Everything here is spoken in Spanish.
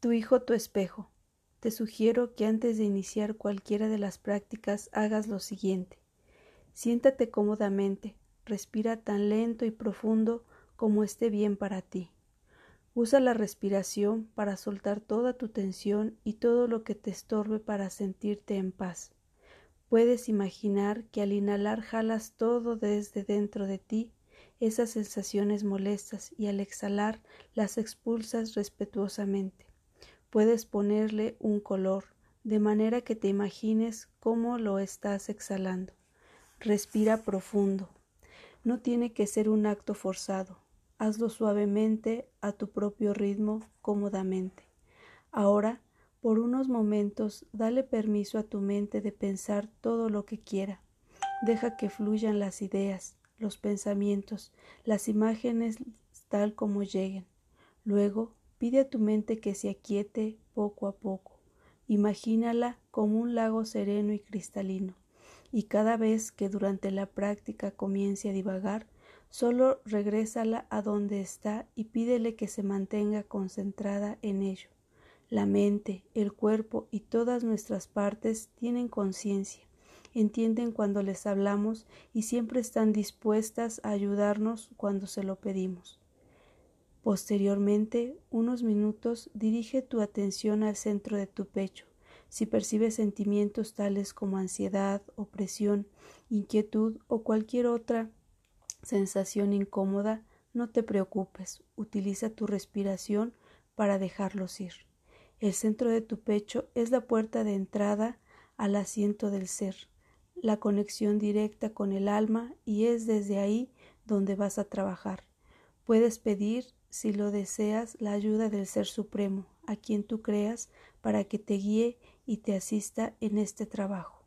Tu hijo, tu espejo. Te sugiero que antes de iniciar cualquiera de las prácticas hagas lo siguiente. Siéntate cómodamente, respira tan lento y profundo como esté bien para ti. Usa la respiración para soltar toda tu tensión y todo lo que te estorbe para sentirte en paz. Puedes imaginar que al inhalar jalas todo desde dentro de ti, esas sensaciones molestas, y al exhalar las expulsas respetuosamente. Puedes ponerle un color, de manera que te imagines cómo lo estás exhalando. Respira profundo. No tiene que ser un acto forzado. Hazlo suavemente, a tu propio ritmo, cómodamente. Ahora, por unos momentos, dale permiso a tu mente de pensar todo lo que quiera. Deja que fluyan las ideas, los pensamientos, las imágenes tal como lleguen. Luego, Pide a tu mente que se aquiete poco a poco. Imagínala como un lago sereno y cristalino, y cada vez que durante la práctica comience a divagar, solo regrésala a donde está y pídele que se mantenga concentrada en ello. La mente, el cuerpo y todas nuestras partes tienen conciencia, entienden cuando les hablamos y siempre están dispuestas a ayudarnos cuando se lo pedimos. Posteriormente, unos minutos, dirige tu atención al centro de tu pecho. Si percibes sentimientos tales como ansiedad, opresión, inquietud o cualquier otra sensación incómoda, no te preocupes, utiliza tu respiración para dejarlos ir. El centro de tu pecho es la puerta de entrada al asiento del ser, la conexión directa con el alma y es desde ahí donde vas a trabajar. Puedes pedir si lo deseas, la ayuda del Ser Supremo, a quien tú creas, para que te guíe y te asista en este trabajo.